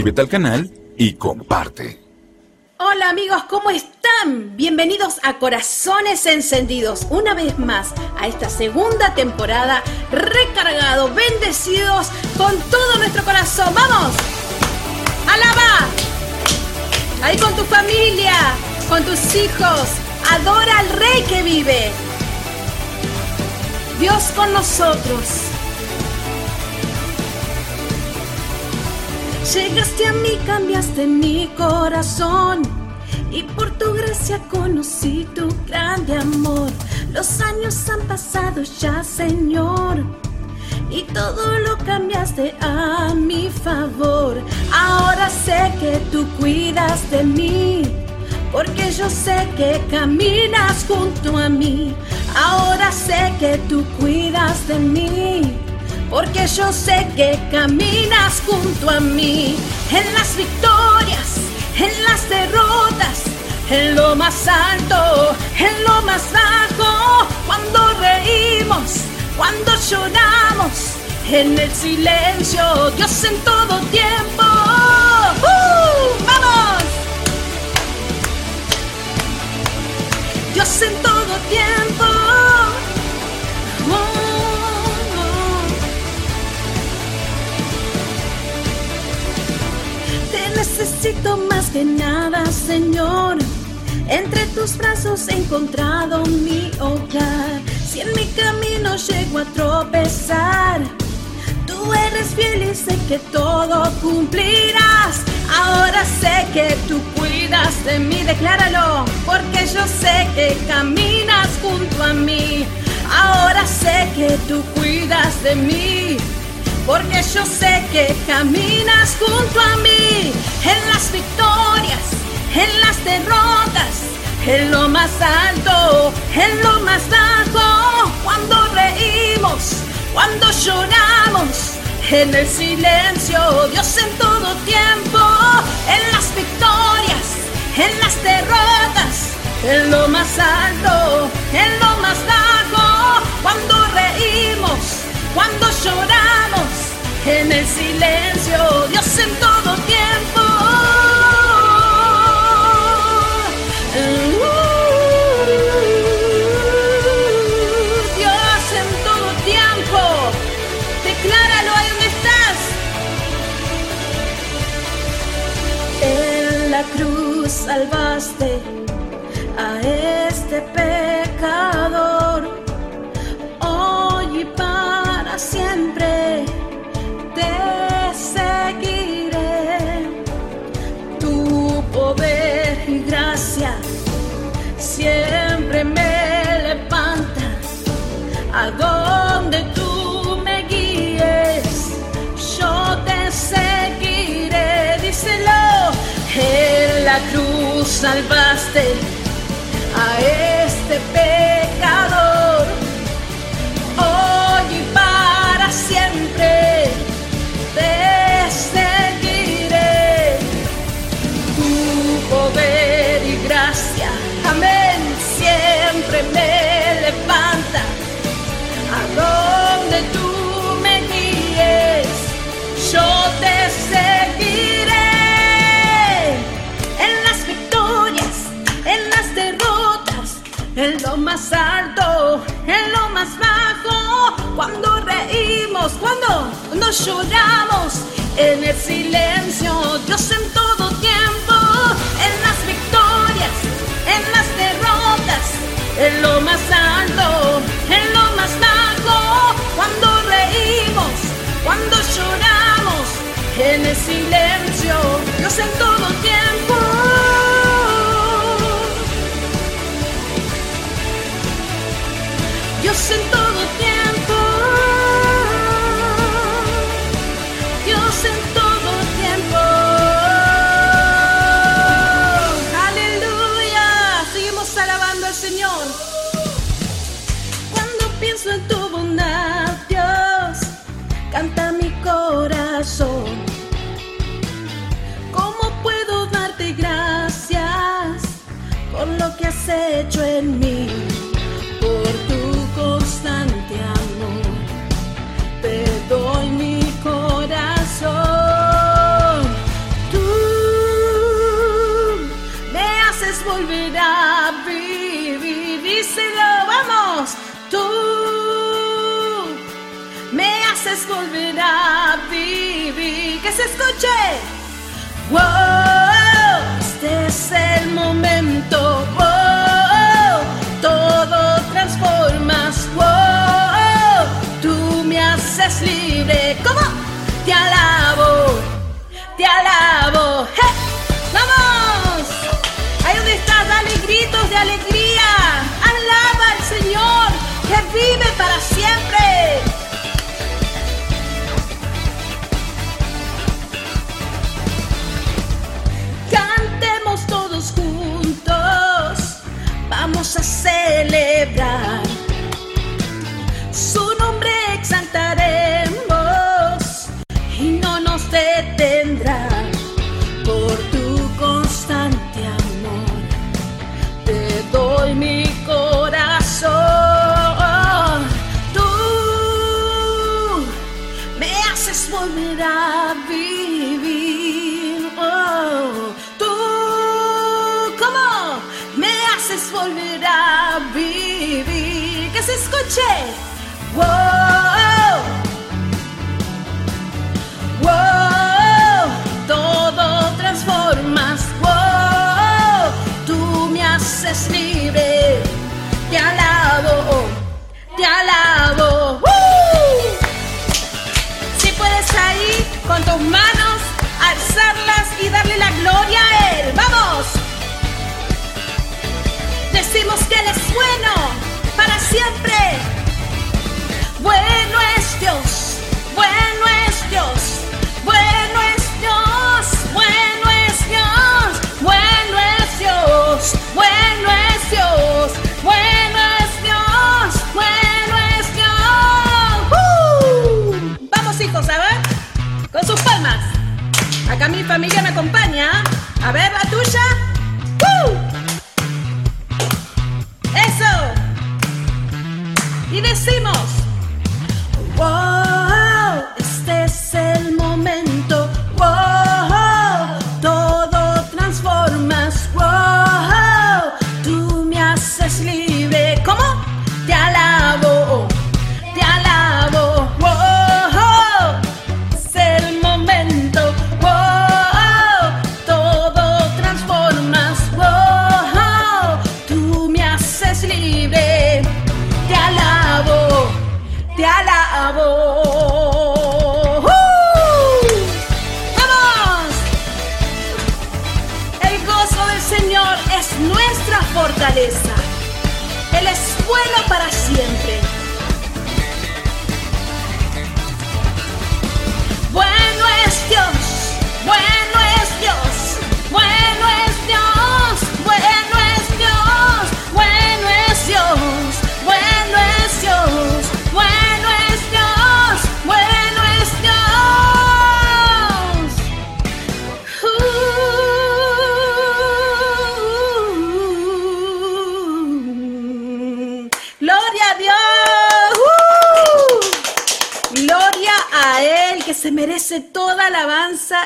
suscríbete al canal y comparte. Hola amigos, ¿cómo están? Bienvenidos a Corazones Encendidos, una vez más a esta segunda temporada, recargado, bendecidos con todo nuestro corazón. ¡Vamos! ¡Alaba! Ahí con tu familia, con tus hijos, adora al Rey que vive. Dios con nosotros. Llegaste a mí, cambiaste mi corazón y por tu gracia conocí tu grande amor. Los años han pasado ya, Señor, y todo lo cambiaste a mi favor. Ahora sé que tú cuidas de mí, porque yo sé que caminas junto a mí. Ahora sé que tú cuidas de mí porque yo sé que caminas junto a mí en las victorias, en las derrotas, en lo más alto, en lo más bajo, cuando reímos, cuando lloramos, en el silencio, Dios en todo tiempo. ¡Uh! ¡Vamos! Dios en todo tiempo. Necesito más que nada, Señor. Entre tus brazos he encontrado mi hogar. Si en mi camino llego a tropezar, tú eres fiel y sé que todo cumplirás. Ahora sé que tú cuidas de mí, decláralo, porque yo sé que caminas junto a mí. Ahora sé que tú cuidas de mí porque yo sé que caminas junto a mí en las victorias, en las derrotas, en lo más alto, en lo más bajo, cuando reímos, cuando lloramos, en el silencio, Dios en todo tiempo, en las victorias, en las derrotas, en lo más alto, en lo más bajo, cuando reímos cuando lloramos en el silencio, Dios en todo tiempo. Dios en todo tiempo, decláralo ahí donde estás. En la cruz salvaste a este pecador siempre te seguiré. Tu poder y gracia siempre me levanta a donde tú me guíes. Yo te seguiré, díselo. En la cruz salvaste a este más alto, en lo más bajo, cuando cuando nos lloramos en el silencio, Dios en todo tiempo, en las victorias, en las derrotas, en lo más alto, en lo más bajo, cuando reímos, cuando lloramos en el silencio, Dios en todo tiempo. Dios en todo tiempo. en todo tiempo. Aleluya, seguimos alabando al Señor. Cuando pienso en tu bondad, Dios, canta mi corazón. ¿Cómo puedo darte gracias por lo que has hecho en mí? Que se escuche. Wow, este es el momento. Wow, todo transformas. Wow, tú me haces libre. ¿Cómo? Te alabo, te alabo. ¡Vamos! Ahí donde estás, dale gritos de alegría. Alaba al Señor que vive para siempre. A celebrar. Bueno para siempre. Bueno es Dios, bueno es Dios, bueno es Dios, bueno es Dios, bueno es Dios, bueno es Dios, bueno es Dios, bueno es Dios. Vamos hijos, a ver, con sus palmas. Acá mi familia me acompaña. A ver, la tuya. Decimos.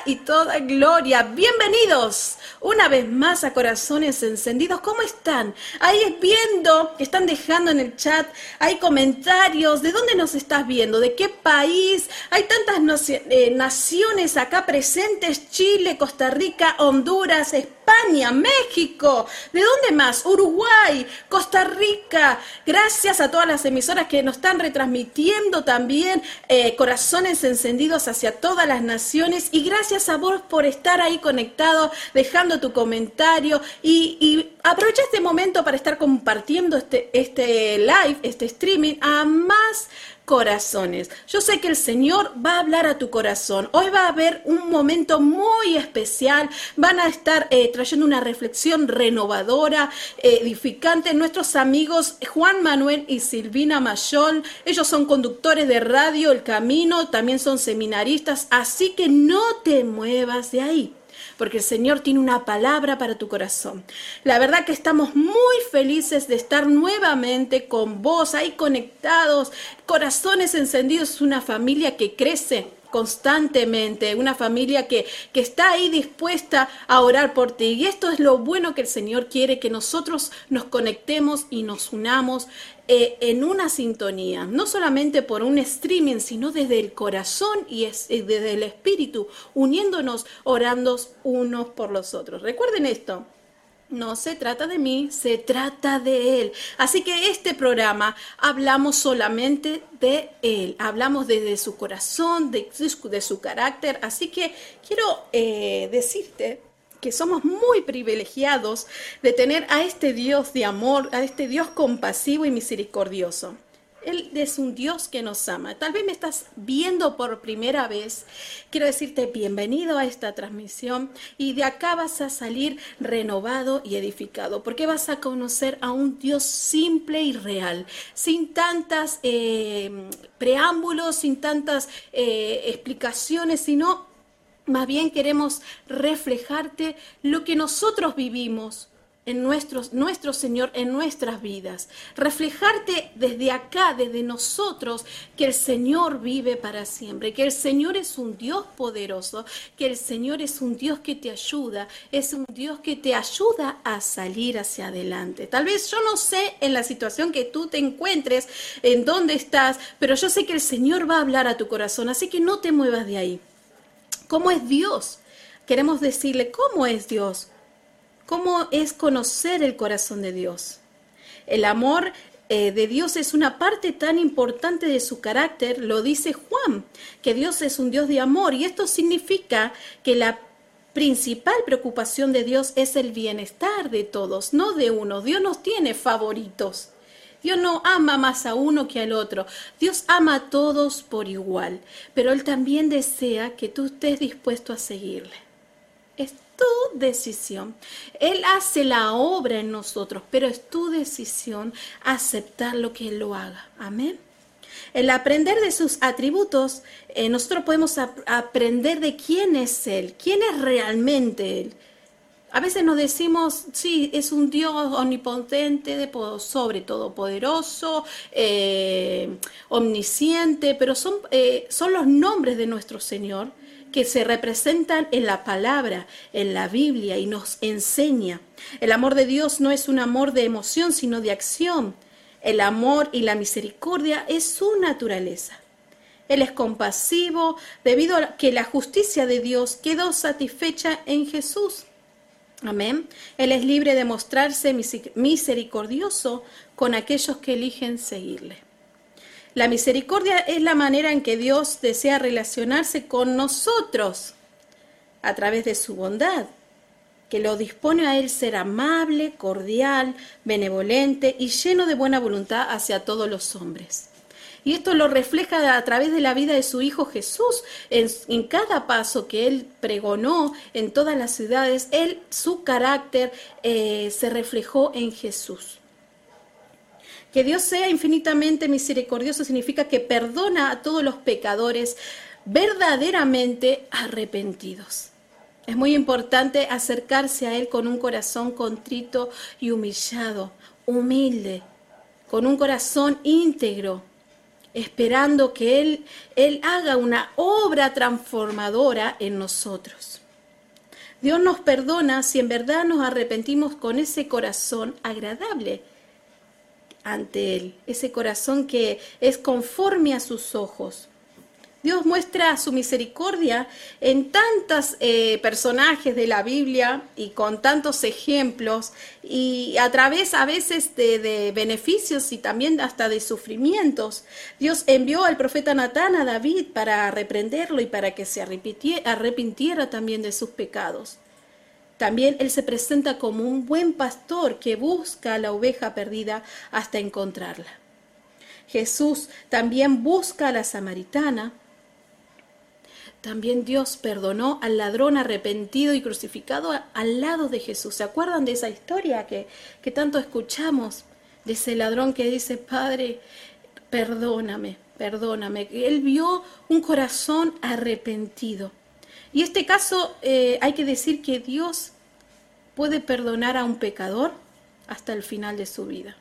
Y toda gloria. Bienvenidos una vez más a Corazones Encendidos. ¿Cómo están? Ahí viendo, están dejando en el chat, hay comentarios. ¿De dónde nos estás viendo? ¿De qué país? Hay tantas eh, naciones acá presentes. Chile, Costa Rica, Honduras, España, México. ¿De dónde más? Uruguay, Costa Rica. Gracias a todas las emisoras que nos están retransmitiendo también eh, corazones encendidos hacia todas las naciones. Y gracias a vos por estar ahí conectado, dejando tu comentario. Y, y aprovecha este momento para estar compartiendo este, este live, este streaming a más corazones. Yo sé que el Señor va a hablar a tu corazón. Hoy va a haber un momento muy especial. Van a estar eh, trayendo una reflexión renovadora, eh, edificante. Nuestros amigos Juan Manuel y Silvina Mayol, ellos son conductores de radio El Camino, también son seminaristas, así que no te muevas de ahí porque el Señor tiene una palabra para tu corazón. La verdad que estamos muy felices de estar nuevamente con vos, ahí conectados, corazones encendidos, una familia que crece constantemente, una familia que, que está ahí dispuesta a orar por ti. Y esto es lo bueno que el Señor quiere, que nosotros nos conectemos y nos unamos eh, en una sintonía, no solamente por un streaming, sino desde el corazón y desde el espíritu, uniéndonos, orando unos por los otros. Recuerden esto, no se trata de mí, se trata de Él. Así que este programa hablamos solamente de Él, hablamos desde su corazón, de, de su carácter. Así que quiero eh, decirte que somos muy privilegiados de tener a este Dios de amor, a este Dios compasivo y misericordioso. Él es un Dios que nos ama. Tal vez me estás viendo por primera vez. Quiero decirte bienvenido a esta transmisión y de acá vas a salir renovado y edificado porque vas a conocer a un Dios simple y real, sin tantas eh, preámbulos, sin tantas eh, explicaciones, sino más bien queremos reflejarte lo que nosotros vivimos en nuestros, nuestro Señor en nuestras vidas. Reflejarte desde acá, desde nosotros, que el Señor vive para siempre, que el Señor es un Dios poderoso, que el Señor es un Dios que te ayuda, es un Dios que te ayuda a salir hacia adelante. Tal vez yo no sé en la situación que tú te encuentres, en dónde estás, pero yo sé que el Señor va a hablar a tu corazón, así que no te muevas de ahí. ¿Cómo es Dios? Queremos decirle, ¿cómo es Dios? ¿Cómo es conocer el corazón de Dios? El amor eh, de Dios es una parte tan importante de su carácter, lo dice Juan, que Dios es un Dios de amor y esto significa que la principal preocupación de Dios es el bienestar de todos, no de uno. Dios no tiene favoritos. Dios no ama más a uno que al otro. Dios ama a todos por igual, pero Él también desea que tú estés dispuesto a seguirle. Es tu decisión. Él hace la obra en nosotros, pero es tu decisión aceptar lo que Él lo haga. Amén. El aprender de sus atributos, eh, nosotros podemos aprender de quién es Él, quién es realmente Él. A veces nos decimos, sí, es un Dios omnipotente, sobre todo poderoso, eh, omnisciente, pero son, eh, son los nombres de nuestro Señor que se representan en la palabra, en la Biblia y nos enseña. El amor de Dios no es un amor de emoción, sino de acción. El amor y la misericordia es su naturaleza. Él es compasivo debido a que la justicia de Dios quedó satisfecha en Jesús. Amén. Él es libre de mostrarse misericordioso con aquellos que eligen seguirle. La misericordia es la manera en que Dios desea relacionarse con nosotros a través de su bondad, que lo dispone a Él ser amable, cordial, benevolente y lleno de buena voluntad hacia todos los hombres. Y esto lo refleja a través de la vida de su Hijo Jesús. En, cada paso que él pregonó en todas las ciudades, él, su carácter eh, se reflejó en Jesús. Que Dios sea infinitamente misericordioso significa que perdona a todos los pecadores verdaderamente arrepentidos. Es muy importante acercarse a Él con un corazón contrito y humillado, humilde, con un corazón íntegro, esperando que Él, Él haga una obra transformadora en nosotros. Dios nos perdona si en verdad nos arrepentimos con ese corazón agradable ante Él, ese corazón que es conforme a sus ojos. Dios muestra su misericordia en tantos eh, personajes de la Biblia y con tantos ejemplos y a través a veces de, beneficios y también hasta de sufrimientos. Dios envió al profeta Natán a David para reprenderlo y para que se arrepintiera también de sus pecados. También Él se presenta como un buen pastor que busca a la oveja perdida hasta encontrarla. Jesús también busca a la samaritana también Dios perdonó al ladrón arrepentido y crucificado al lado de Jesús. ¿Se acuerdan de esa historia que, que tanto escuchamos? De ese ladrón que dice, Padre, perdóname, perdóname. Él vio un corazón arrepentido. Y este caso eh, hay que decir que Dios puede perdonar a un pecador hasta el final de su vida,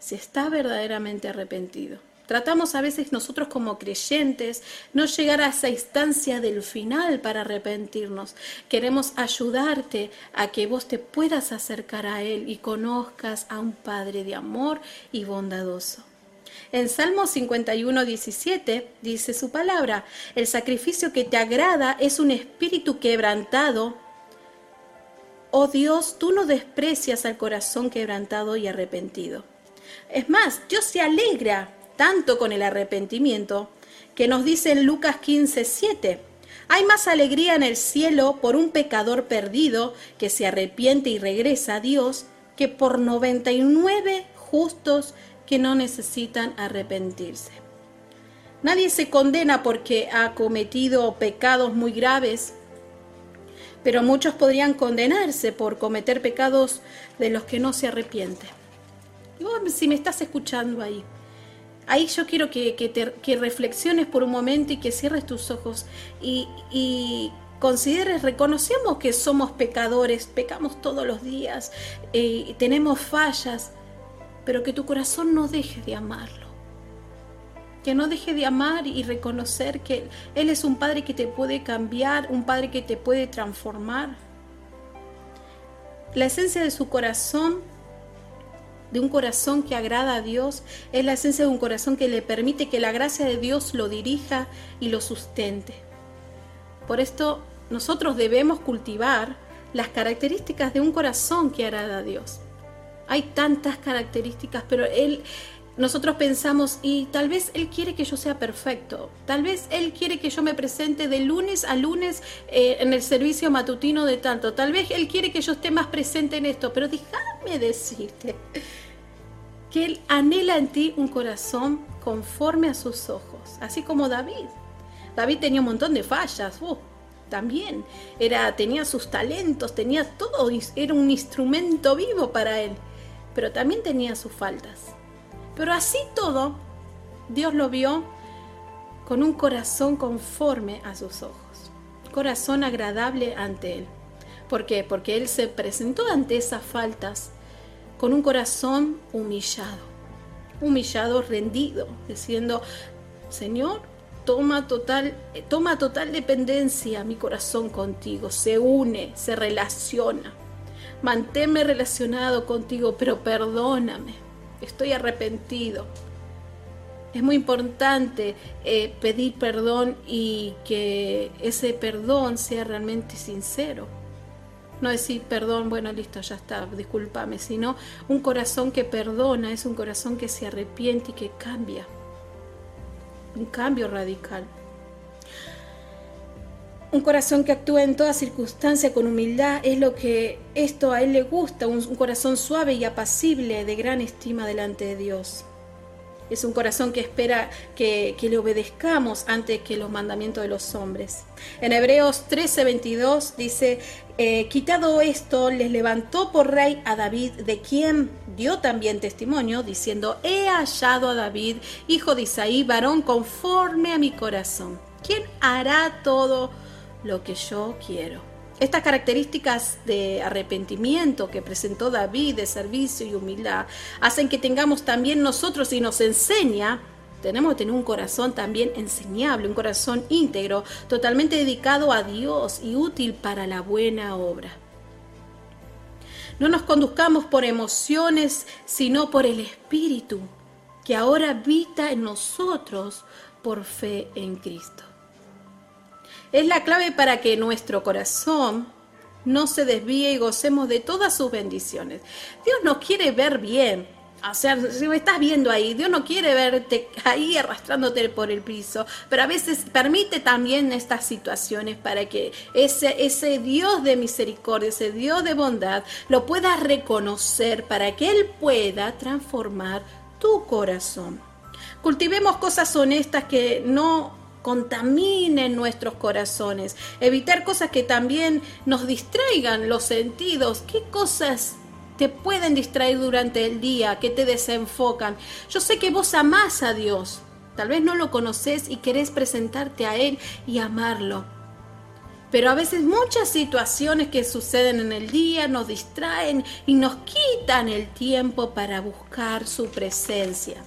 si está verdaderamente arrepentido. Tratamos a veces nosotros como creyentes no llegar a esa instancia del final para arrepentirnos. Queremos ayudarte a que vos te puedas acercar a Él y conozcas a un Padre de amor y bondadoso. En Salmo 51, 17 dice su palabra, el sacrificio que te agrada es un espíritu quebrantado. Oh Dios, tú no desprecias al corazón quebrantado y arrepentido. Es más, Dios se alegra tanto con el arrepentimiento, que nos dice en Lucas 15, 7, hay más alegría en el cielo por un pecador perdido que se arrepiente y regresa a Dios que por 99 justos que no necesitan arrepentirse. Nadie se condena porque ha cometido pecados muy graves, pero muchos podrían condenarse por cometer pecados de los que no se arrepienten. Y si me estás escuchando ahí, ahí yo quiero que, que, reflexiones por un momento y que cierres tus ojos y, y consideres, reconocemos que somos pecadores, pecamos todos los días, eh, tenemos fallas, pero que tu corazón no deje de amarlo. Que no deje de amar y reconocer que Él es un Padre que te puede cambiar, un Padre que te puede transformar. La esencia de su corazón de un corazón que agrada a Dios, es la esencia de un corazón que le permite que la gracia de Dios lo dirija y lo sustente. Por esto nosotros debemos cultivar las características de un corazón que agrada a Dios. Hay tantas características, pero él nosotros pensamos, y tal vez Él quiere que yo sea perfecto, tal vez Él quiere que yo me presente de lunes a lunes eh, en el servicio matutino de tanto, tal vez Él quiere que yo esté más presente en esto, pero déjame decirte que Él anhela en ti un corazón conforme a sus ojos, así como David. David tenía un montón de fallas, uh, también era, tenía sus talentos, tenía todo, era un instrumento vivo para Él, pero también tenía sus faltas. Pero así todo, Dios lo vio con un corazón conforme a sus ojos, corazón agradable ante Él. ¿Por qué? Porque Él se presentó ante esas faltas con un corazón humillado, humillado, rendido, diciendo, Señor, toma total, toma total dependencia mi corazón contigo, se une, se relaciona. Manténme relacionado contigo, pero perdóname. Estoy arrepentido. Es muy importante eh, pedir perdón y que ese perdón sea realmente sincero no decir perdón, bueno, listo, ya está, discúlpame, sino un corazón que perdona, es un corazón que se arrepiente y que cambia. Un cambio radical. Un corazón que actúa en toda circunstancia con humildad es lo que esto a él le gusta, un corazón suave y apacible de gran estima delante de Dios. Es un corazón que espera que, le obedezcamos antes que los mandamientos de los hombres. En Hebreos 13:22 dice, eh, quitado esto, les levantó por rey a David, de quien dio también testimonio, diciendo, he hallado a David, hijo de Isaí, varón conforme a mi corazón, quien hará todo lo que yo quiero. Estas características de arrepentimiento que presentó David, de servicio y humildad, hacen que tengamos también nosotros y nos enseña, tenemos que tener un corazón también enseñable, un corazón íntegro, totalmente dedicado a Dios y útil para la buena obra. No nos conduzcamos por emociones, sino por el Espíritu, que ahora habita en nosotros por fe en Cristo. Es la clave para que nuestro corazón no se desvíe y gocemos de todas sus bendiciones. Dios nos quiere ver bien. O sea, si me estás viendo ahí, Dios no quiere verte ahí arrastrándote por el piso, pero a veces permite también estas situaciones para que ese, Dios de misericordia, ese Dios de bondad, lo puedas reconocer para que Él pueda transformar tu corazón. Cultivemos cosas honestas que no contaminen nuestros corazones, evitar cosas que también nos distraigan los sentidos, qué cosas te pueden distraer durante el día, que te desenfocan. Yo sé que vos amás a Dios, tal vez no lo conoces y querés presentarte a Él y amarlo. Pero a veces muchas situaciones que suceden en el día nos distraen y nos quitan el tiempo para buscar su presencia.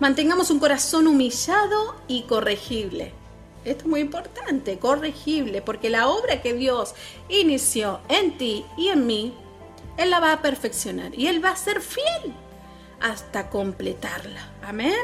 Mantengamos un corazón humillado y corregible. Esto es muy importante, corregible, porque la obra que Dios inició en ti y en mí, Él la va a perfeccionar y Él va a ser fiel hasta completarla. Amén.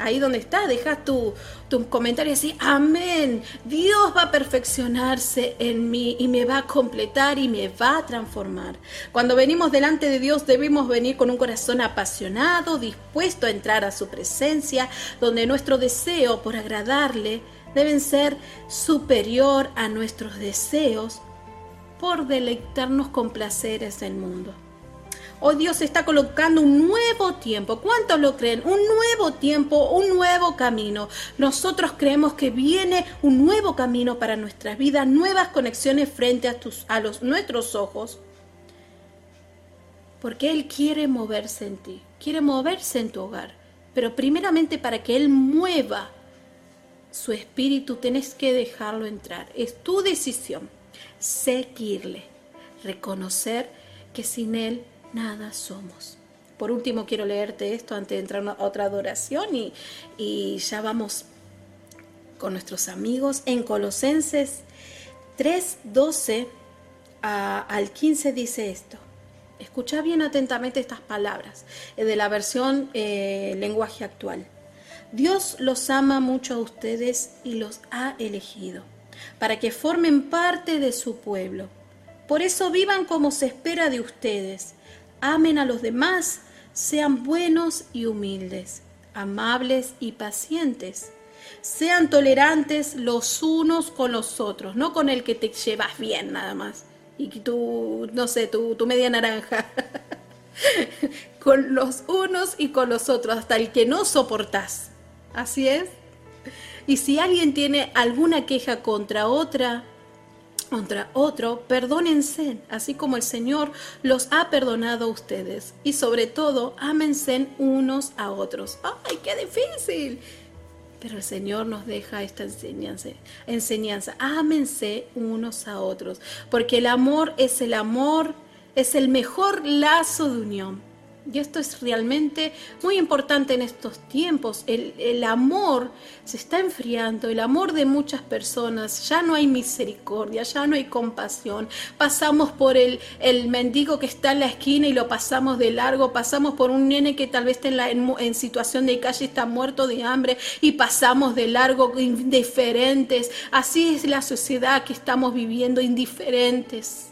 Ahí donde está, deja tu, tu comentario así, amén. Dios va a perfeccionarse en mí y me va a completar y me va a transformar. Cuando venimos delante de Dios debemos venir con un corazón apasionado, dispuesto a entrar a su presencia, donde nuestro deseo por agradarle deben ser superior a nuestros deseos por deleitarnos con placeres del mundo. Hoy Dios está colocando un nuevo tiempo. ¿Cuántos lo creen? Un nuevo tiempo, un nuevo camino. Nosotros creemos que viene un nuevo camino para nuestras vidas, nuevas conexiones frente a, tus, a los, nuestros ojos. Porque Él quiere moverse en ti, quiere moverse en tu hogar. Pero primeramente para que Él mueva su espíritu, tenés que dejarlo entrar. Es tu decisión seguirle, reconocer que sin Él nada somos. Por último, quiero leerte esto antes de entrar a otra adoración y, ya vamos con nuestros amigos. En Colosenses 3, 12 al 15 dice esto. Escucha bien atentamente estas palabras de la versión eh, lenguaje actual. Dios los ama mucho a ustedes y los ha elegido para que formen parte de su pueblo. Por eso vivan como se espera de ustedes amen a los demás, sean buenos y humildes, amables y pacientes. Sean tolerantes los unos con los otros, no con el que te llevas bien nada más. Y tú, no sé, tu, tu media naranja. con los unos y con los otros, hasta el que no soportás. Así es. Y si alguien tiene alguna queja contra otra, contra otro, perdónense, así como el Señor los ha perdonado a ustedes. Y sobre todo, ámense unos a otros. ¡Ay, qué difícil! Pero el Señor nos deja esta enseñanza, enseñanza. Ámense unos a otros, porque el amor es el amor, es el mejor lazo de unión. Y esto es realmente muy importante en estos tiempos. El, amor se está enfriando, el amor de muchas personas. Ya no hay misericordia, ya no hay compasión. Pasamos por el, el mendigo que está en la esquina y lo pasamos de largo. Pasamos por un nene que tal vez está en, la, en situación de calle, está muerto de hambre y pasamos de largo indiferentes. Así es la sociedad que estamos viviendo, indiferentes.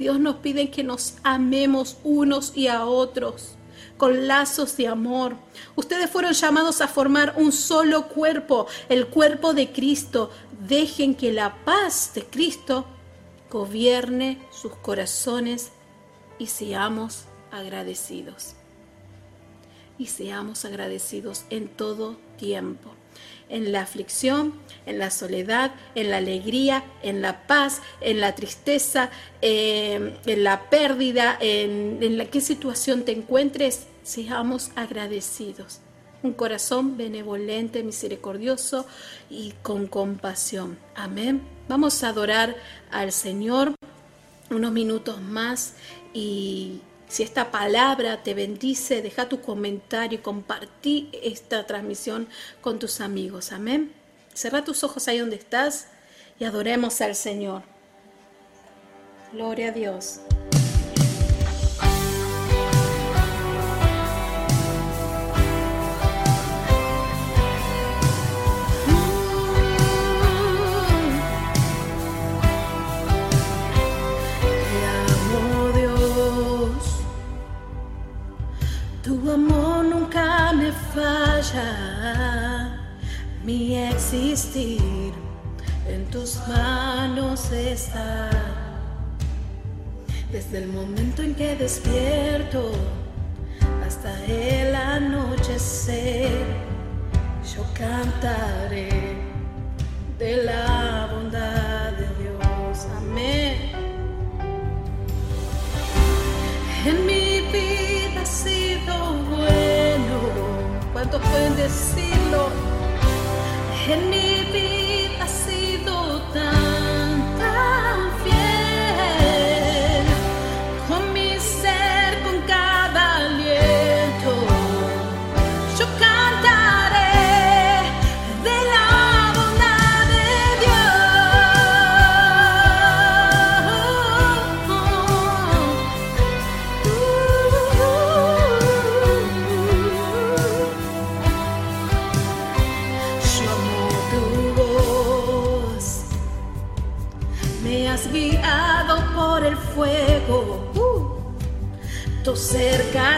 Dios nos pide que nos amemos unos y a otros con lazos de amor. Ustedes fueron llamados a formar un solo cuerpo, el cuerpo de Cristo. Dejen que la paz de Cristo gobierne sus corazones y seamos agradecidos. Y seamos agradecidos en todo tiempo en la aflicción, en la soledad, en la alegría, en la paz, en la tristeza, em, en la pérdida, en, en la qué situación te encuentres, seamos agradecidos. Un corazón benevolente, misericordioso y con compasión. Amén. Vamos a adorar al Señor unos minutos más y si esta palabra te bendice, deja tu comentario y compartí esta transmisión con tus amigos. Amén. Cerra tus ojos ahí donde estás y adoremos al Señor. Gloria a Dios. Me falla, mi existir en tus manos está. Desde el momento en que despierto hasta el anochecer, yo cantaré de la bondad de Dios. Amén. En mi vida ¿Cuántos pueden decirlo? En mi vida ha sido tan,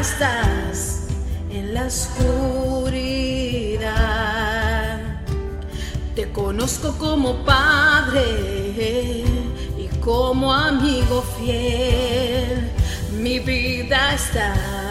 estás en la oscuridad. Te conozco como padre y como amigo fiel. Mi vida está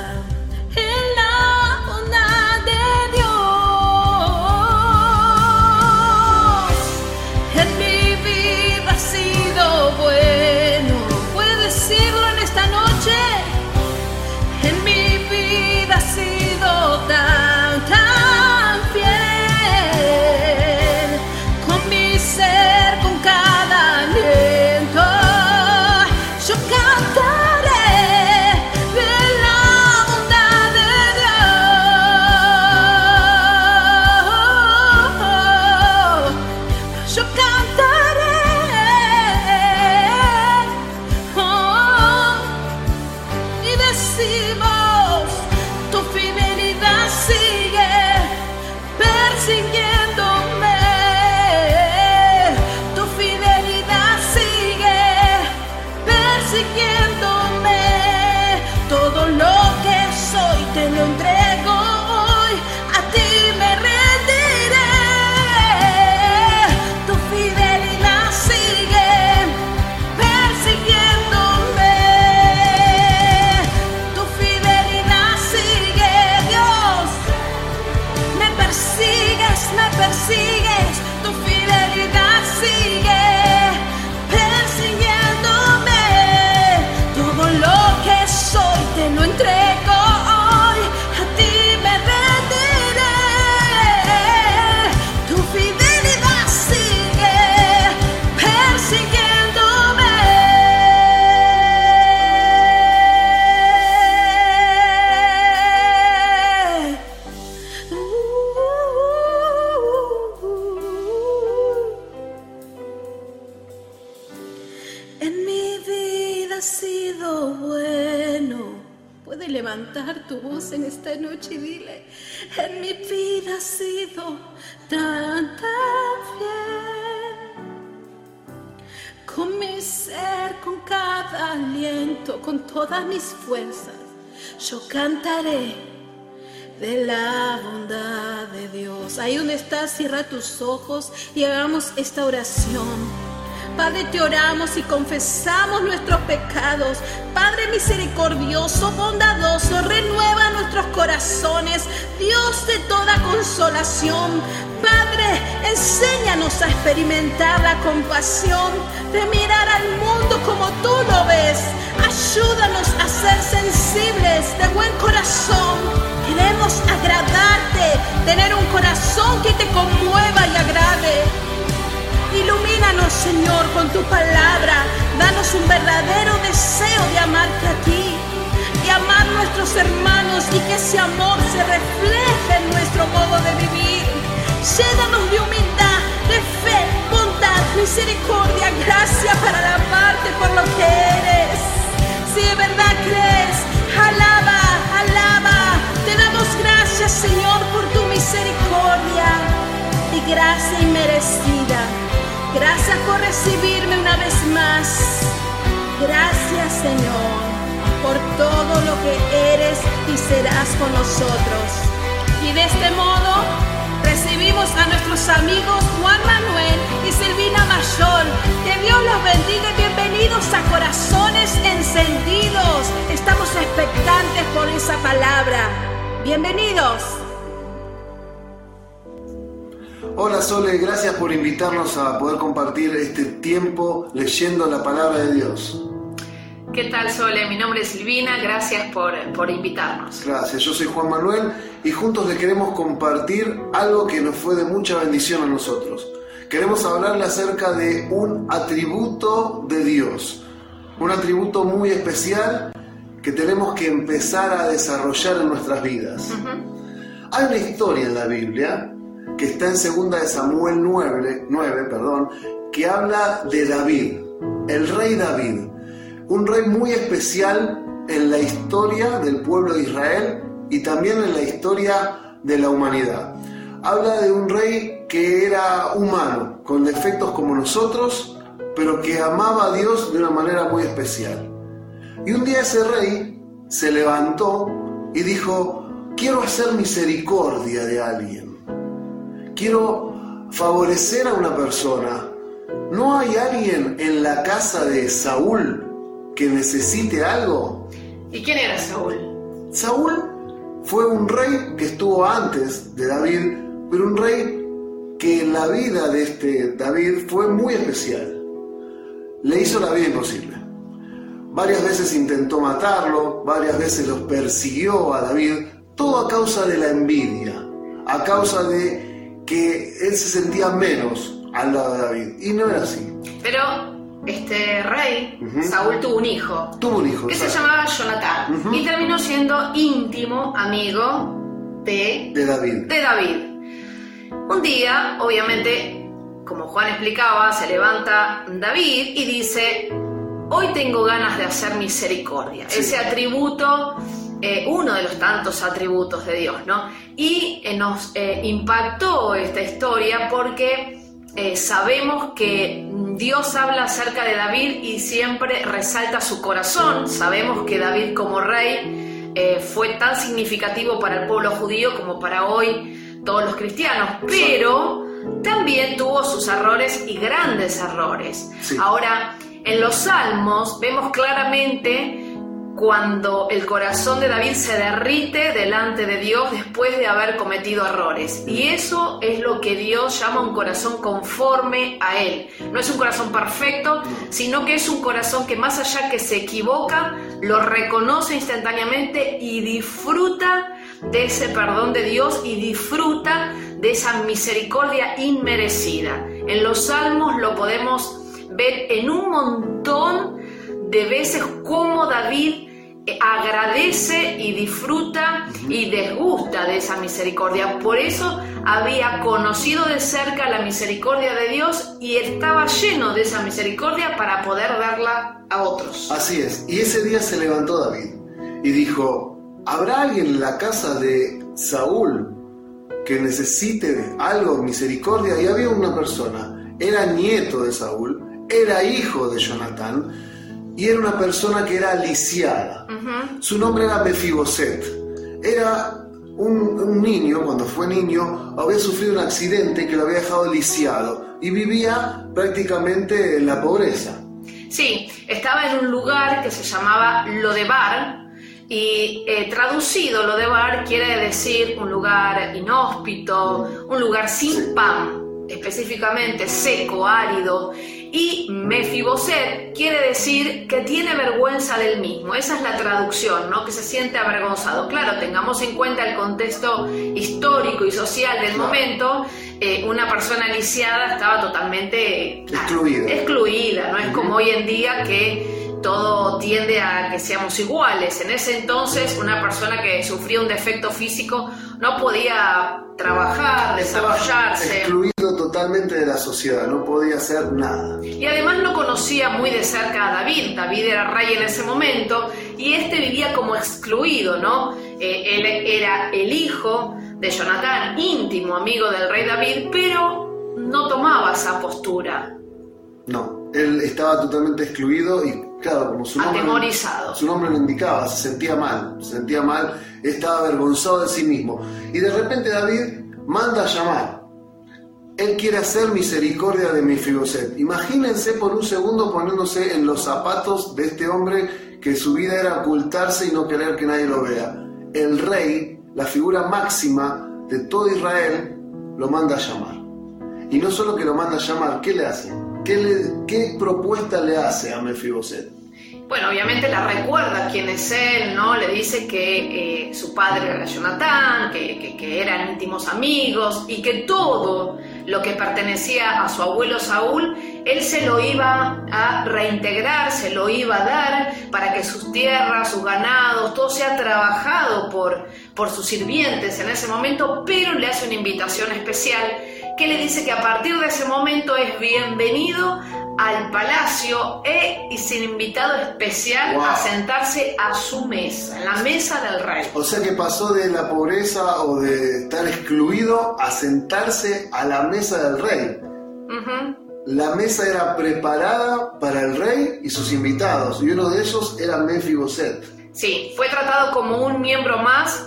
sido con todas mis fuerzas, yo cantaré de la bondad de Dios. Ahí donde estás, cierra tus ojos y hagamos esta oración. Padre, te oramos y confesamos nuestros pecados. Padre misericordioso, bondadoso, renueva nuestros corazones. Dios de toda consolación. Padre, enséñanos a experimentar la compasión, de mirar al mundo como tú lo ves. Ayúdanos a ser sensibles, de buen corazón. Queremos agradarte, tener un corazón que te conmueva y agrade. Ilumínanos, Señor, con tu palabra. Danos un verdadero deseo de amarte a ti y amar a nuestros hermanos y que ese amor se refleje en nuestro modo de vivir. Llénanos de humildad, de fe, bondad, misericordia, gracia para amarte por lo que eres. Si de verdad crees, alaba, alaba. Te damos gracias, Señor, por tu misericordia y gracia inmerecida. Gracias por recibirme una vez más. Gracias Señor por todo lo que eres y serás con nosotros. Y de este modo recibimos a nuestros amigos Juan Manuel y Silvina Mayor. Que Dios los bendiga y bienvenidos a Corazones Encendidos. Estamos expectantes por esa palabra. Bienvenidos. Hola Sole, gracias por invitarnos a poder compartir este tiempo leyendo la palabra de Dios. ¿Qué tal, Sole? Mi nombre es Silvina, gracias por, por invitarnos. Gracias, yo soy Juan Manuel y juntos le queremos compartir algo que nos fue de mucha bendición a nosotros. Queremos hablarle acerca de un atributo de Dios, un atributo muy especial que tenemos que empezar a desarrollar en nuestras vidas. Hay una historia en la Biblia que está en 2 de Samuel 9, 9 perdón, que habla de David, el rey David, un rey muy especial en la historia del pueblo de Israel y también en la historia de la humanidad. Habla de un rey que era humano, con defectos como nosotros, pero que amaba a Dios de una manera muy especial. Y un día ese rey se levantó y dijo, quiero hacer misericordia de alguien. Quiero favorecer a una persona. ¿No hay alguien en la casa de Saúl que necesite algo? ¿Y quién era Saúl? Saúl fue un rey que estuvo antes de David, pero un rey que en la vida de este David fue muy especial. Le hizo la vida imposible. Varias veces intentó matarlo, varias veces los persiguió a David, todo a causa de la envidia, a causa de que él se sentía menos al lado de David. Y no era así. Pero este rey, Saúl tuvo un hijo. Tuvo un hijo. Que se llamaba Jonatán. Y terminó siendo íntimo amigo de, De David. de David. Un día, obviamente, como Juan explicaba, se levanta David y dice, hoy tengo ganas de hacer misericordia. Sí. Ese atributo, eh, uno de los tantos atributos de Dios, ¿no? Y eh, nos eh, impactó esta historia porque eh, sabemos que Dios habla acerca de David y siempre resalta su corazón. Sabemos que David como rey eh, fue tan significativo para el pueblo judío como para hoy todos los cristianos, pero también tuvo sus errores y grandes errores. Sí. Ahora, en los salmos vemos claramente cuando el corazón de David se derrite delante de Dios después de haber cometido errores. Y eso es lo que Dios llama un corazón conforme a Él. No es un corazón perfecto, sino que es un corazón que más allá que se equivoca, lo reconoce instantáneamente y disfruta de ese perdón de Dios y disfruta de esa misericordia inmerecida. En los salmos lo podemos ver en un montón de veces cómo David eh, agradece y disfruta y desgusta de esa misericordia. Por eso había conocido de cerca la misericordia de Dios y estaba lleno de esa misericordia para poder darla a otros. Así es. Y ese día se levantó David y dijo, ¿habrá alguien en la casa de Saúl que necesite algo, misericordia? Y había una persona, era nieto de Saúl, era hijo de Jonatán y era una persona que era lisiada. Su nombre era Mefiboset. Era un, un niño, cuando fue niño, había sufrido un accidente que lo había dejado lisiado y vivía prácticamente en la pobreza. Sí, estaba en un lugar que se llamaba Lodebar y eh, traducido Lodebar quiere decir un lugar inhóspito, un lugar sin pan, específicamente seco, árido. Y Mefiboset quiere decir que tiene vergüenza del mismo. Esa es la traducción, ¿no? Que se siente avergonzado. Claro, tengamos en cuenta el contexto histórico y social del Claro. momento. Eh, una persona lisiada estaba totalmente Excluida. excluida, no es como hoy en día que todo tiende a que seamos iguales. En ese entonces una persona que sufría un defecto físico no podía trabajar, desarrollarse excluido totalmente de la sociedad, no podía hacer nada. y además no conocía muy de cerca a David. David era rey en ese momento y este vivía como excluido, ¿no? Eh, él era el hijo de Jonatán, íntimo amigo del rey David, pero no tomaba esa postura, No, él estaba totalmente excluido y claro, como su nombre, atemorizado. su nombre lo indicaba, se sentía mal, se sentía mal, estaba avergonzado de sí mismo. Y de repente David manda a llamar. Él quiere hacer misericordia de Mefiboset. Imagínense por un segundo poniéndose en los zapatos de este hombre que su vida era ocultarse y no querer que nadie lo vea. El rey, la figura máxima de todo Israel, lo manda a llamar. Y no solo que lo manda a llamar, ¿qué le hace? ¿Qué, le- qué propuesta le hace a Mefiboset? Bueno, obviamente la recuerda quién es él, ¿no? Le dice que eh, su padre era Jonatán, que, que- que eran íntimos amigos y que todo lo que pertenecía a su abuelo Saúl, él se lo iba a reintegrar, se lo iba a dar para que sus tierras, sus ganados, todo sea trabajado por, por sus sirvientes en ese momento, pero le hace una invitación especial que le dice que a partir de ese momento es bienvenido al palacio e y sin invitado especial Wow. a sentarse a su mesa, en la mesa del rey. O sea que pasó de la pobreza o de estar excluido a sentarse a la mesa del rey. La mesa era preparada para el rey y sus invitados, y uno de ellos era Mefiboset. Sí, fue tratado como un miembro más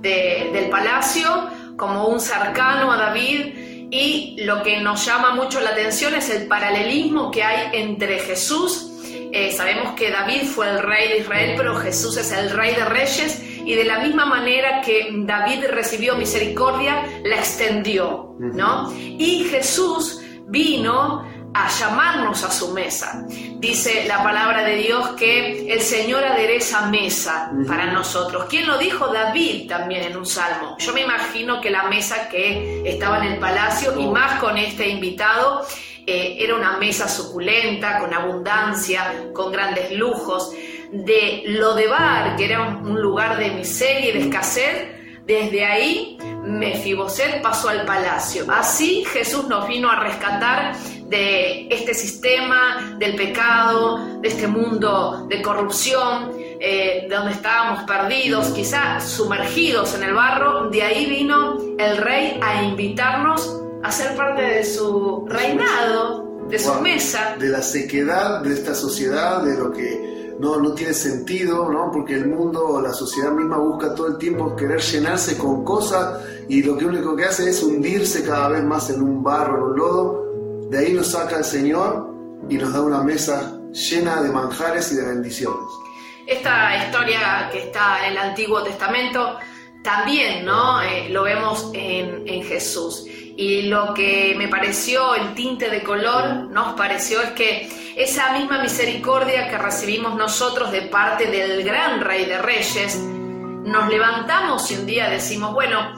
de- del palacio, como un cercano a David. Y lo que nos llama mucho la atención es el paralelismo que hay entre Jesús. eh, sabemos que David fue el rey de Israel, pero Jesús es el rey de reyes. Y de la misma manera que David recibió misericordia, la extendió, ¿no? Y Jesús vino a llamarnos a su mesa. Dice la palabra de Dios que el Señor adereza mesa para nosotros. ¿Quién lo dijo? David también en un salmo. Yo me imagino que la mesa que estaba en el palacio y más con este invitado eh, era una mesa suculenta, con abundancia, con grandes lujos. De Lodebar, que era un un lugar de miseria y de escasez, desde ahí Mefiboset pasó al palacio. Así Jesús nos vino a rescatar de este sistema, del pecado, de este mundo de corrupción, eh, donde estábamos perdidos, quizá sumergidos en el barro. De ahí vino el rey a invitarnos a ser parte de su reinado, de su Wow. mesa. De la sequedad de esta sociedad, de lo que no, no tiene sentido, ¿no? Porque el mundo o la sociedad misma busca todo el tiempo querer llenarse con cosas y lo que único que hace es hundirse cada vez más en un barro, en un lodo. De ahí nos saca el Señor y nos da una mesa llena de manjares y de bendiciones. Esta historia que está en el Antiguo Testamento también, ¿no? Eh, lo vemos en, en Jesús. Y lo que me pareció, el tinte de color, nos pareció es que esa misma misericordia que recibimos nosotros de parte del gran Rey de Reyes, nos levantamos y un día decimos, bueno,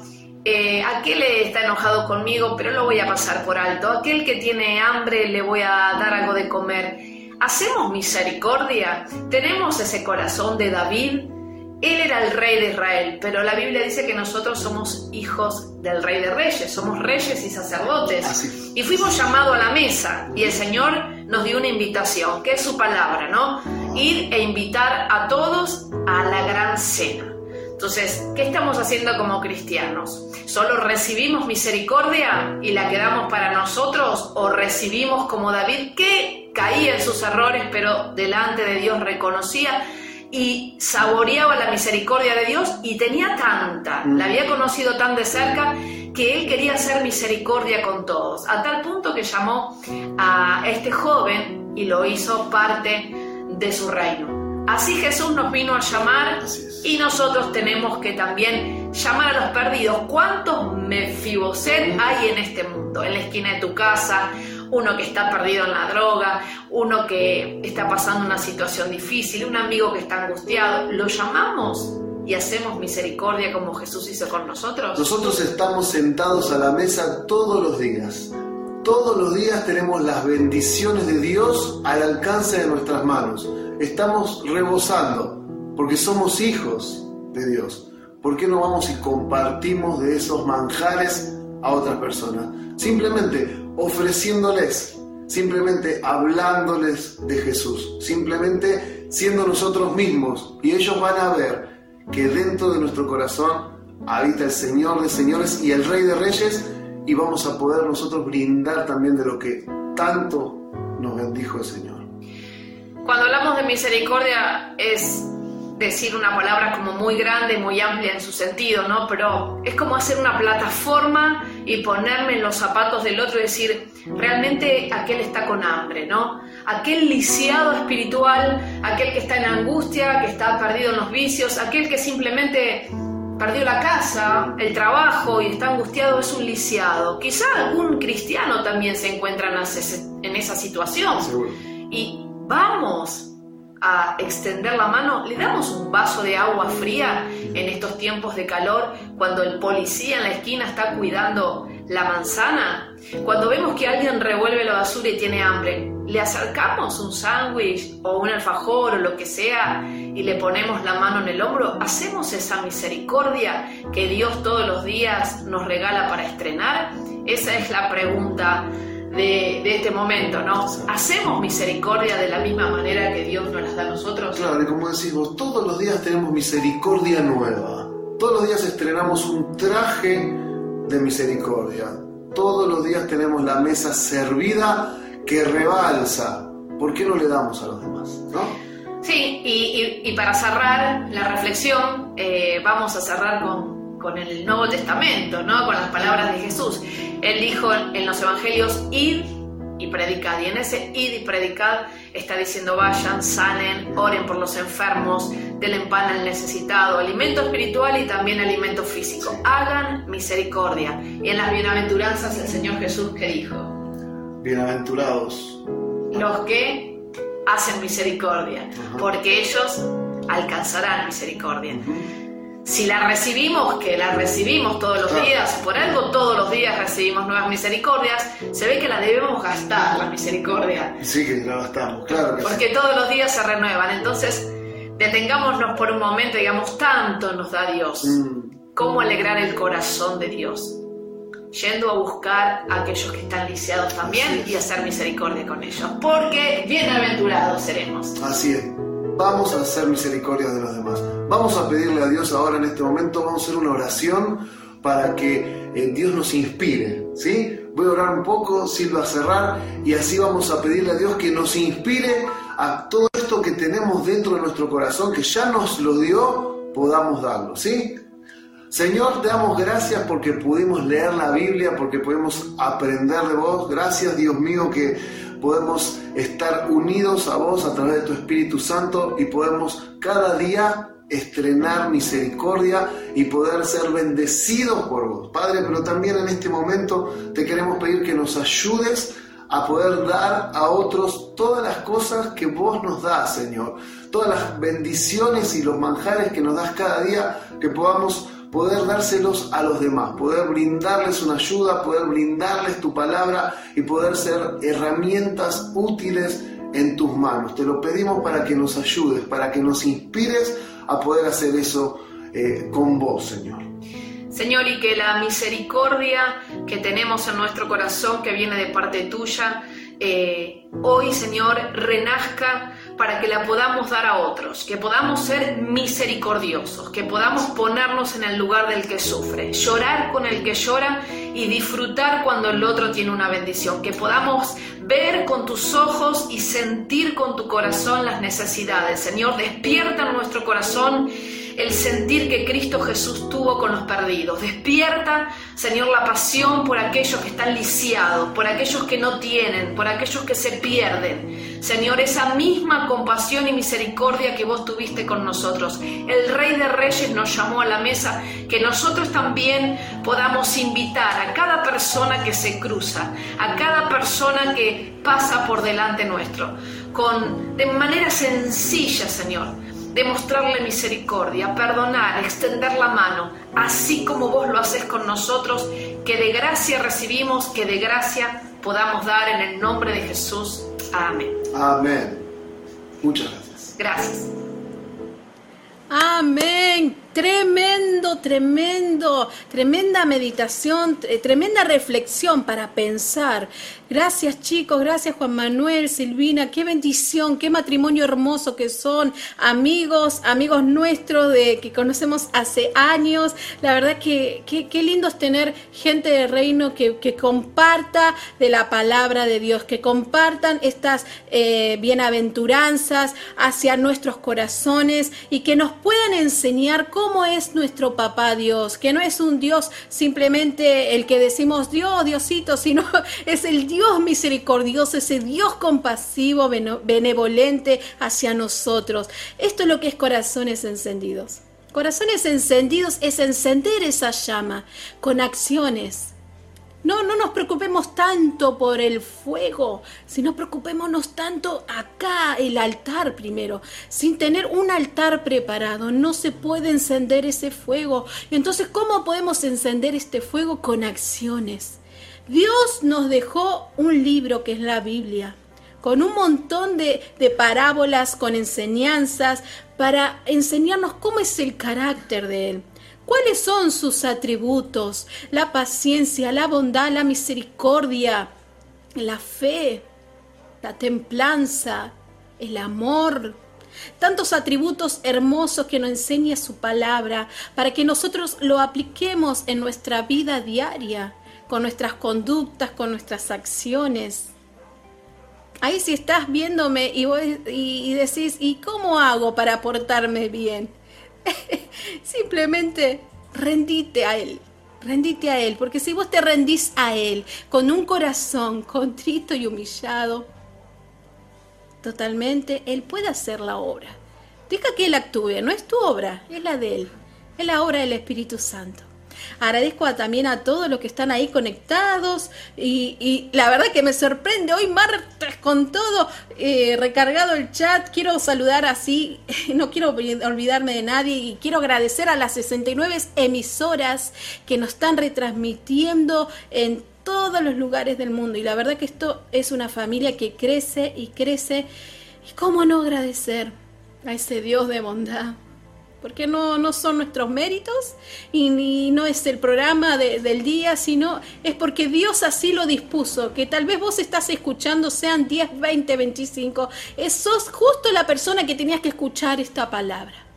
eh, aquel está enojado conmigo, pero lo voy a pasar por alto. Aquel que tiene hambre le voy a dar algo de comer. ¿Hacemos misericordia? ¿Tenemos ese corazón de David? Él era el rey de Israel, pero la Biblia dice que nosotros somos hijos del rey de reyes, somos reyes y sacerdotes. Así. Y fuimos llamados a la mesa y el Señor nos dio una invitación, que es su palabra, ¿no? Ir e invitar a todos a la gran cena. Entonces, ¿qué estamos haciendo como cristianos? ¿Solo recibimos misericordia y la quedamos para nosotros o recibimos como David que caía en sus errores pero delante de Dios reconocía y saboreaba la misericordia de Dios y tenía tanta, la había conocido tan de cerca que él quería hacer misericordia con todos, a tal punto que llamó a este joven y lo hizo parte de su reino. Así Jesús nos vino a llamar y nosotros tenemos que también llamar a los perdidos. ¿Cuántos Mefiboset hay en este mundo? En la esquina de tu casa, uno que está perdido en la droga, uno que está pasando una situación difícil, un amigo que está angustiado. ¿Lo llamamos y hacemos misericordia como Jesús hizo con nosotros? Nosotros estamos sentados a la mesa todos los días. Todos los días tenemos las bendiciones de Dios al alcance de nuestras manos. Estamos rebosando porque somos hijos de Dios. ¿Por qué no vamos y compartimos de esos manjares a otras personas? Simplemente ofreciéndoles, simplemente hablándoles de Jesús, simplemente siendo nosotros mismos. Y ellos van a ver que dentro de nuestro corazón habita el Señor de señores y el Rey de reyes y vamos a poder nosotros brindar también de lo que tanto nos bendijo el Señor. Cuando hablamos de misericordia es decir una palabra como muy grande, muy amplia en su sentido, ¿no? Pero es como hacer una plataforma y ponerme en los zapatos del otro y decir, realmente aquel está con hambre, ¿no? Aquel lisiado espiritual, aquel que está en angustia, que está perdido en los vicios, aquel que simplemente perdió la casa, el trabajo y está angustiado es un lisiado. Quizá algún cristiano también se encuentra en esa situación Seguro. y vamos a extender la mano, le damos un vaso de agua fría en estos tiempos de calor, cuando el policía en la esquina está cuidando la manzana, cuando vemos que alguien revuelve la basura y tiene hambre, le acercamos un sándwich o un alfajor o lo que sea y le ponemos la mano en el hombro, hacemos esa misericordia que Dios todos los días nos regala para estrenar. Esa es la pregunta de, de este momento, ¿no? ¿Hacemos misericordia de la misma manera que Dios nos las da a nosotros? Claro, y como decís vos, todos los días tenemos misericordia nueva. Todos los días estrenamos un traje de misericordia. Todos los días tenemos la mesa servida que rebalsa. ¿Por qué no le damos a los demás? ¿No? Sí, y, para cerrar la reflexión, eh, vamos a cerrar con, con, el Nuevo Testamento, ¿no? con las palabras de Jesús. Él dijo en los Evangelios, id y predicad. Y en ese id y predicad está diciendo vayan, sanen, oren por los enfermos, denle pan al necesitado, alimento espiritual y también alimento físico. Hagan misericordia. Y en las bienaventuranzas el Señor Jesús que dijo, bienaventurados los que hacen misericordia, porque ellos alcanzarán misericordia si la recibimos, que la recibimos todos los días, por algo todos los días recibimos nuevas misericordias, se ve que la debemos gastar, la misericordia. Sí, que la gastamos, claro. Porque todos los días se renuevan. Entonces, detengámonos por un momento, digamos, tanto nos da Dios. Mm. ¿Cómo alegrar el corazón de Dios? Yendo a buscar a aquellos que están lisiados también y hacer misericordia con ellos. Porque bienaventurados seremos. Así es vamos a hacer misericordia de los demás. Vamos a pedirle a Dios ahora en este momento, vamos a hacer una oración para que eh, Dios nos inspire, ¿sí? Voy a orar un poco, Silva a cerrar y así vamos a pedirle a Dios que nos inspire a todo esto que tenemos dentro de nuestro corazón, que ya nos lo dio, podamos darlo, ¿sí? Señor, te damos gracias porque pudimos leer la Biblia, porque pudimos aprender de vos. Gracias, Dios mío, que podemos estar unidos a vos a través de tu Espíritu Santo y podemos cada día estrenar misericordia y poder ser bendecidos por vos. Padre, pero también en este momento te queremos pedir que nos ayudes a poder dar a otros todas las cosas que vos nos das, Señor. Todas las bendiciones y los manjares que nos das cada día, que podamos poder dárselos a los demás, poder brindarles una ayuda, poder brindarles tu palabra y poder ser herramientas útiles en tus manos. Te lo pedimos para que nos ayudes, para que nos inspires a poder hacer eso eh, con vos, Señor. Señor, y que la misericordia que tenemos en nuestro corazón, que viene de parte tuya, eh, hoy, Señor, renazca para que la podamos dar a otros, que podamos ser misericordiosos, que podamos ponernos en el lugar del que sufre, llorar con el que llora y disfrutar cuando el otro tiene una bendición, que podamos ver con tus ojos y sentir con tu corazón las necesidades. Señor, despierta en nuestro corazón el sentir que Cristo Jesús tuvo con los perdidos. Despierta, Señor, la pasión por aquellos que están lisiados, por aquellos que no tienen, por aquellos que se pierden. Señor, esa misma compasión y misericordia que vos tuviste con nosotros. El Rey de Reyes nos llamó a la mesa, que nosotros también podamos invitar a cada persona que se cruza, a cada persona que pasa por delante nuestro, con de manera sencilla, Señor demostrarle misericordia, perdonar, extender la mano, así como vos lo haces con nosotros, que de gracia recibimos, que de gracia podamos dar en el nombre de Jesús. Amén. Amén. Muchas gracias. Gracias. Amén. Tremendo, tremendo, tremenda meditación, tremenda reflexión para pensar. Gracias chicos, gracias Juan Manuel, Silvina, qué bendición, qué matrimonio hermoso que son, amigos, amigos nuestros de que conocemos hace años. La verdad que qué lindo es tener gente de reino que, que, comparta de la palabra de Dios, que compartan estas eh, bienaventuranzas hacia nuestros corazones y que nos puedan enseñar cómo cómo es nuestro papá Dios, que no es un Dios simplemente el que decimos Dios, Diosito, sino es el Dios misericordioso, ese Dios compasivo, benevolente hacia nosotros. Esto es lo que es corazones encendidos. Corazones encendidos es encender esa llama con acciones, no, no nos preocupemos tanto por el fuego, sino preocupémonos tanto acá, el altar primero. Sin tener un altar preparado, no se puede encender ese fuego. Entonces, ¿cómo podemos encender este fuego? Con acciones. Dios nos dejó un libro que es la Biblia, con un montón de, de parábolas, con enseñanzas, para enseñarnos cómo es el carácter de Él. ¿Cuáles son sus atributos? La paciencia, la bondad, la misericordia, la fe, la templanza, el amor. Tantos atributos hermosos que nos enseña su palabra para que nosotros lo apliquemos en nuestra vida diaria, con nuestras conductas, con nuestras acciones. Ahí si estás viéndome y, vos, y, decís, ¿y cómo hago para portarme bien? Simplemente rendite a Él, rendite a Él, porque si vos te rendís a Él con un corazón contrito y humillado, totalmente, Él puede hacer la obra. Deja que Él actúe, no es tu obra, es la de Él, es la obra del Espíritu Santo. Agradezco también a todos los que están ahí conectados y, la verdad que me sorprende hoy martes con todo eh, recargado el chat. Quiero saludar así, no quiero olvidarme de nadie y quiero agradecer a las 69 emisoras que nos están retransmitiendo en todos los lugares del mundo y la verdad que esto es una familia que crece y crece. ¿Y cómo no agradecer a ese Dios de bondad? Porque no, no son nuestros méritos y, no es el programa del día, sino es porque Dios así lo dispuso, que tal vez vos estás escuchando, sean 10, 20, 25, sos justo la persona que tenías que escuchar esta palabra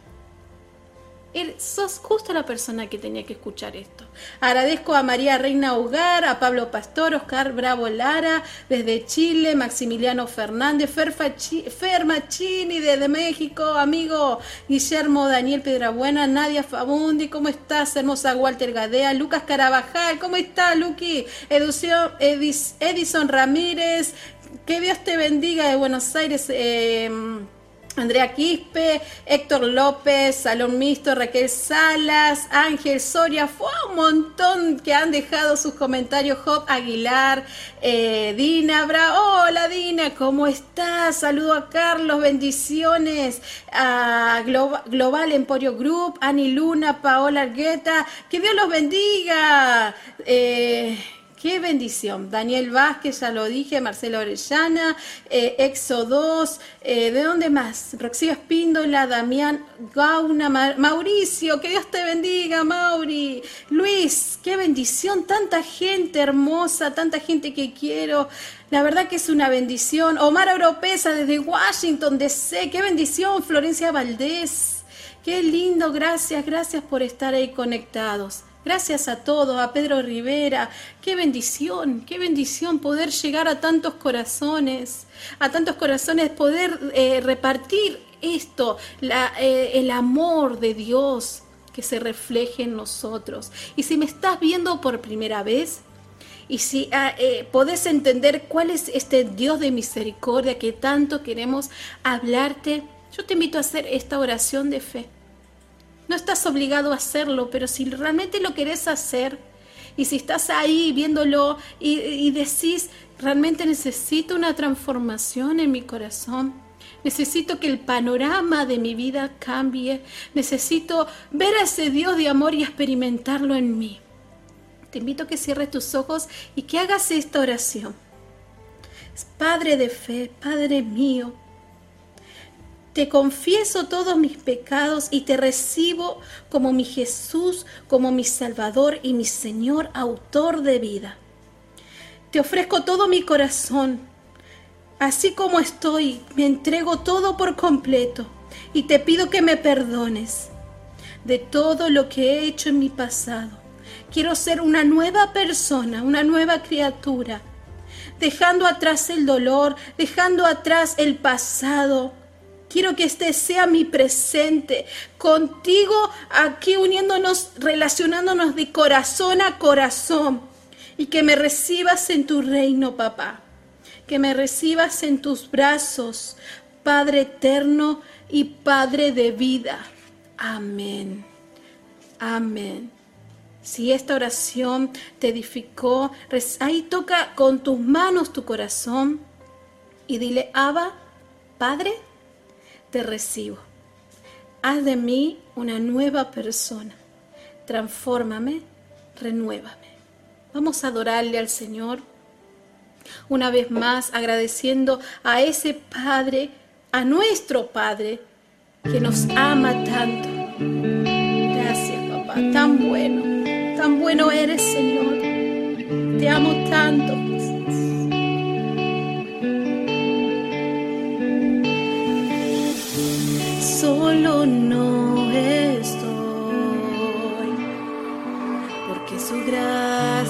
sos justo la persona que tenía que escuchar esto. Agradezco a María Reina Hogar, a Pablo Pastor, Oscar Bravo Lara, desde Chile, Maximiliano Fernández, Fer, Machini desde México, amigo Guillermo Daniel Pedrabuena, Nadia Fabundi, ¿cómo estás? Hermosa Walter Gadea, Lucas Carabajal, ¿cómo estás, Luqui? Edison Ramírez, que Dios te bendiga de Buenos Aires. Eh, Andrea Quispe, Héctor López, Salón Misto, Raquel Salas, Ángel Soria, fue un montón que han dejado sus comentarios. Job Aguilar, eh, Dina Bra, hola Dina, ¿cómo estás? Saludo a Carlos, bendiciones a Global, Emporio Group, Ani Luna, Paola Argueta, que Dios los bendiga. Eh, Qué bendición. Daniel Vázquez, ya lo dije, Marcelo Orellana, eh, Exo 2, eh, ¿de dónde más? Roxía Espíndola, Damián Gauna, Mauricio, que Dios te bendiga, Mauri. Luis, qué bendición, tanta gente hermosa, tanta gente que quiero. La verdad que es una bendición. Omar Europeza desde Washington, DC, qué bendición. Florencia Valdés, qué lindo, gracias, gracias por estar ahí conectados. Gracias a todos, a Pedro Rivera. Qué bendición, qué bendición poder llegar a tantos corazones, a tantos corazones, poder eh, repartir esto, eh, el amor de Dios que se refleje en nosotros. Y si me estás viendo por primera vez, y si ah, eh, podés entender cuál es este Dios de misericordia que tanto queremos hablarte, yo te invito a hacer esta oración de fe. No estás obligado a hacerlo, pero si realmente lo querés hacer y si estás ahí viéndolo y, decís, realmente necesito una transformación en mi corazón, necesito que el panorama de mi vida cambie, necesito ver a ese Dios de amor y experimentarlo en mí. Te invito a que cierres tus ojos y que hagas esta oración. Padre de fe, Padre mío, te confieso todos mis pecados y te recibo como mi Jesús, como mi Salvador y mi Señor, autor de vida. Te ofrezco todo mi corazón. Así como estoy, me entrego todo por completo y te pido que me perdones de todo lo que he hecho en mi pasado. Quiero ser una nueva persona, una nueva criatura, dejando atrás el dolor, dejando atrás el pasado Quiero que este sea mi presente contigo aquí uniéndonos, relacionándonos de corazón a corazón y que me recibas en tu reino, papá. Que me recibas en tus brazos, Padre eterno y Padre de vida. Amén. Amén. Si esta oración te edificó, ahí toca con tus manos tu corazón y dile, Abba, Padre, te recibo. Haz de mí una nueva persona. Transfórmame, renuévame. Vamos a adorarle al Señor. Una vez más agradeciendo a ese Padre, a nuestro Padre, que nos ama tanto. Gracias, papá. Tan bueno, tan bueno eres, Señor. Te amo tanto. Solo no estoy, porque su gracia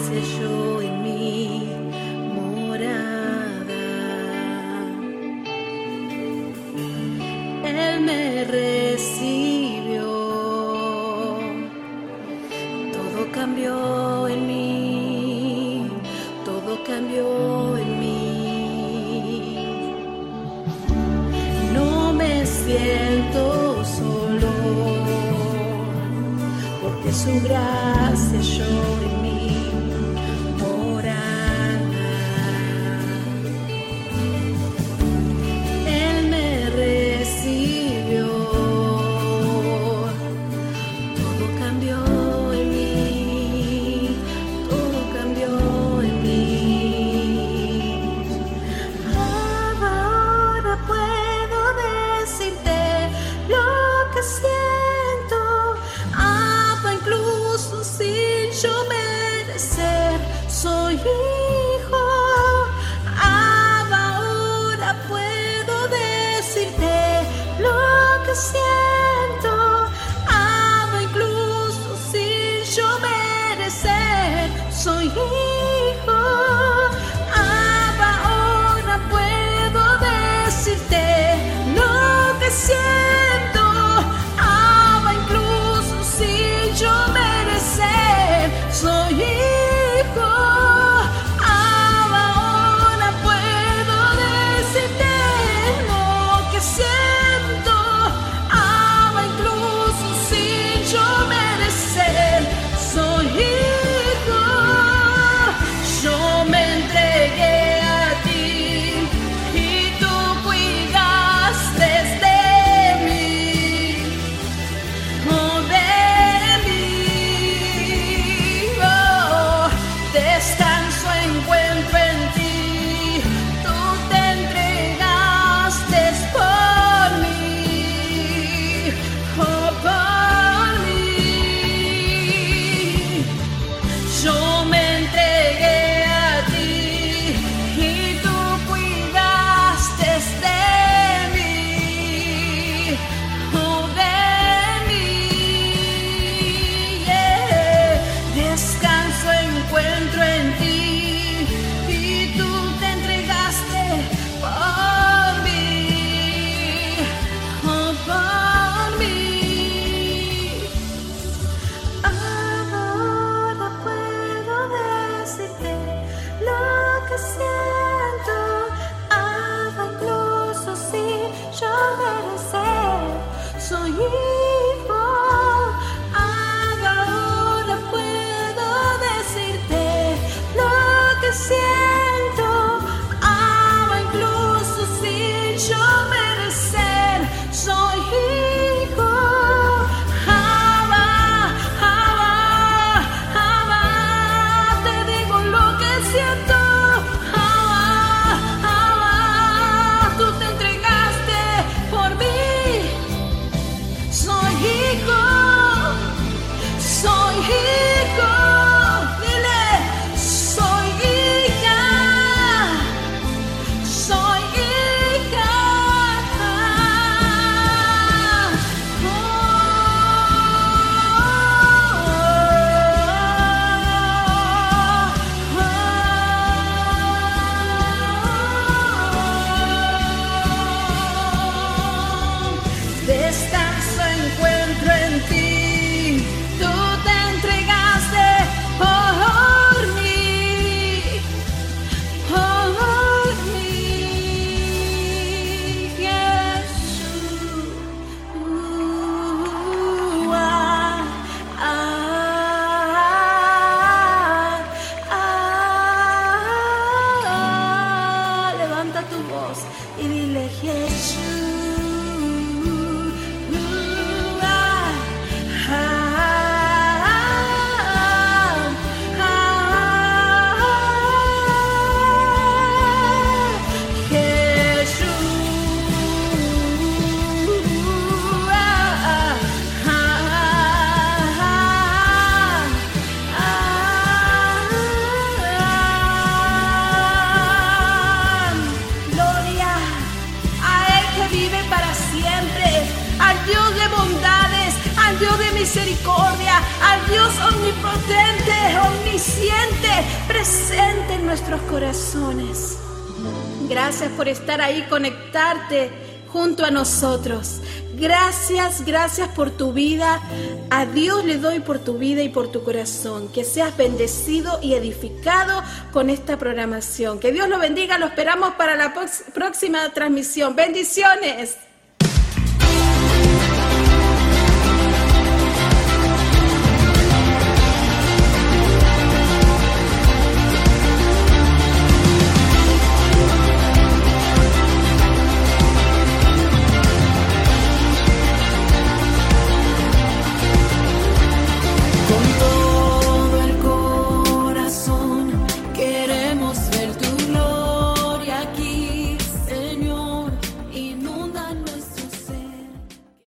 porque junto a nosotros. Gracias, gracias por tu vida. A Dios le doy por tu vida y por tu corazón. Que seas bendecido y edificado con esta programación. Que Dios lo bendiga. Lo esperamos para la próxima transmisión. Bendiciones.